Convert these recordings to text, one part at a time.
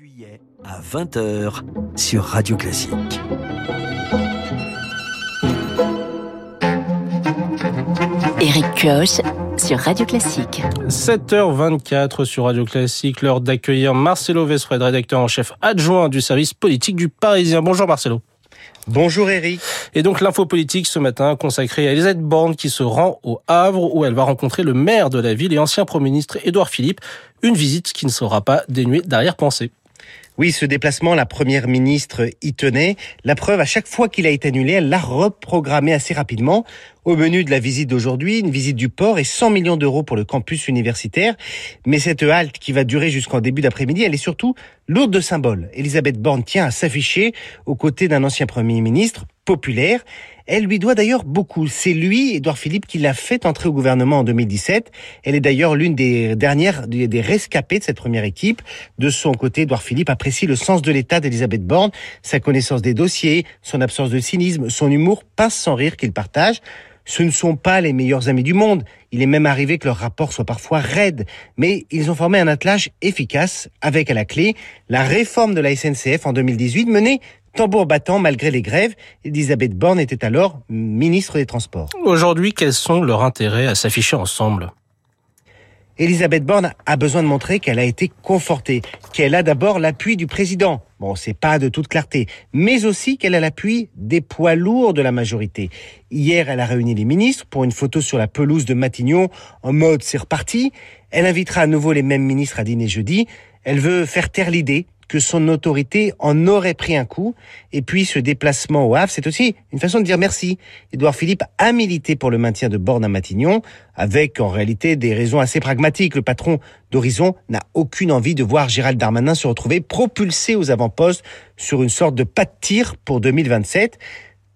juillet à 20h sur Radio Classique. Eric Kioch sur Radio Classique. 7h24 sur Radio Classique, l'heure d'accueillir Marcelo Vesfred, rédacteur en chef adjoint du service politique du Parisien. Bonjour Marcelo. Bonjour Eric. Et donc l'info politique ce matin consacrée à Elisabeth Borne qui se rend au Havre où elle va rencontrer le maire de la ville et ancien Premier ministre Édouard Philippe. Une visite qui ne sera pas dénuée d'arrière-pensée. Oui, ce déplacement, la première ministre y tenait. La preuve, à chaque fois qu'il a été annulé, elle l'a reprogrammé assez rapidement. Au menu de la visite d'aujourd'hui, une visite du port et 100 millions d'euros pour le campus universitaire. Mais cette halte qui va durer jusqu'en début d'après-midi, elle est surtout lourde de symboles. Elisabeth Borne tient à s'afficher aux côtés d'un ancien Premier ministre populaire. Elle lui doit d'ailleurs beaucoup. C'est lui, Édouard Philippe, qui l'a fait entrer au gouvernement en 2017. Elle est d'ailleurs l'une des dernières des rescapées de cette première équipe. De son côté, Édouard Philippe apprécie le sens de l'État d'Elisabeth Borne, sa connaissance des dossiers, son absence de cynisme, son humour passe sans rire qu'il partage. Ce ne sont pas les meilleurs amis du monde. Il est même arrivé que leur rapport soit parfois raide. Mais ils ont formé un attelage efficace avec à la clé la réforme de la SNCF en 2018 menée tambour battant malgré les grèves. Elisabeth Borne était alors ministre des Transports. Aujourd'hui, quels sont leurs intérêts à s'afficher ensemble? Elisabeth Borne a besoin de montrer qu'elle a été confortée, qu'elle a d'abord l'appui du président. Bon, c'est pas de toute clarté, mais aussi qu'elle a l'appui des poids lourds de la majorité. Hier, elle a réuni les ministres pour une photo sur la pelouse de Matignon en mode c'est reparti. Elle invitera à nouveau les mêmes ministres à dîner jeudi. Elle veut faire taire l'idée que son autorité en aurait pris un coup. Et puis ce déplacement au Havre, c'est aussi une façon de dire merci. Édouard Philippe a milité pour le maintien de Borne à Matignon, avec en réalité des raisons assez pragmatiques. Le patron d'Horizon n'a aucune envie de voir Gérald Darmanin se retrouver propulsé aux avant-postes sur une sorte de pas de tir pour 2027.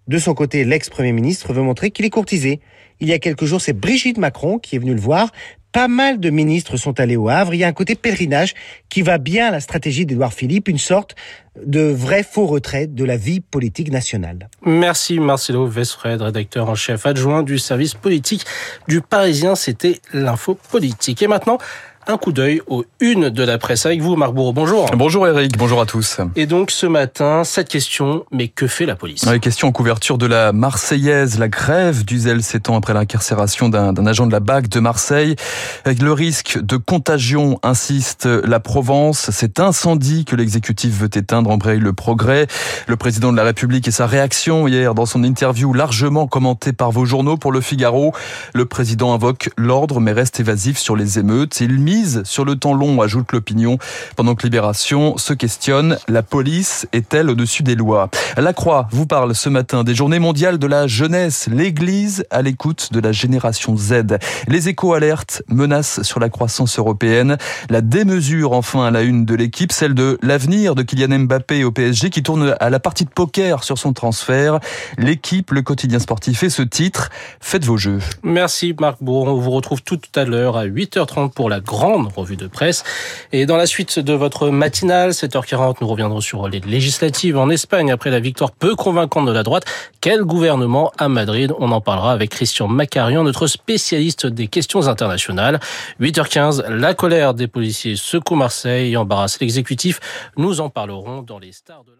De son côté, l'ex-premier ministre veut montrer qu'il est courtisé. Il y a quelques jours, c'est Brigitte Macron qui est venue le voir pas mal de ministres sont allés au Havre. Il y a un côté pèlerinage qui va bien à la stratégie d'Édouard Philippe, une sorte de vrai faux retrait de la vie politique nationale. Merci Marcelo Vesfred, rédacteur en chef adjoint du service politique du Parisien. C'était l'info politique. Et maintenant, un coup d'œil aux une de la presse avec vous, Marc Bourreau. Bonjour. Bonjour Eric, bonjour à tous. Et donc ce matin, cette question, mais que fait la police? La question en couverture de la Marseillaise. La grève du zèle s'étend après l'incarcération d'un agent de la BAC de Marseille. Avec le risque de contagion, insiste la Provence. Cet incendie que l'exécutif veut éteindre embraye le progrès. Le président de la République et sa réaction hier dans son interview largement commentée par vos journaux pour le Figaro. Le président invoque l'ordre mais reste évasif sur les émeutes. Il sur le temps long, ajoute l'opinion. Pendant que Libération se questionne, la police est-elle au-dessus des lois? La Croix vous parle ce matin des journées mondiales de la jeunesse, l'Église à l'écoute de la génération Z. Les échos alertent, menaces sur la croissance européenne, la démesure enfin à la une de l'équipe, celle de l'avenir de Kylian Mbappé au PSG qui tourne à la partie de poker sur son transfert. L'équipe, le quotidien sportif et ce titre, faites vos jeux. Merci Marc Bourron, on vous retrouve tout à l'heure à 8h30 pour la grande revue de presse. Et dans la suite de votre matinale, 7h40, nous reviendrons sur les législatives en Espagne après la victoire peu convaincante de la droite. Quel gouvernement à Madrid? On en parlera avec Christian Macarian, notre spécialiste des questions internationales. 8h15, la colère des policiers secoue Marseille et embarrasse l'exécutif. Nous en parlerons dans les stars de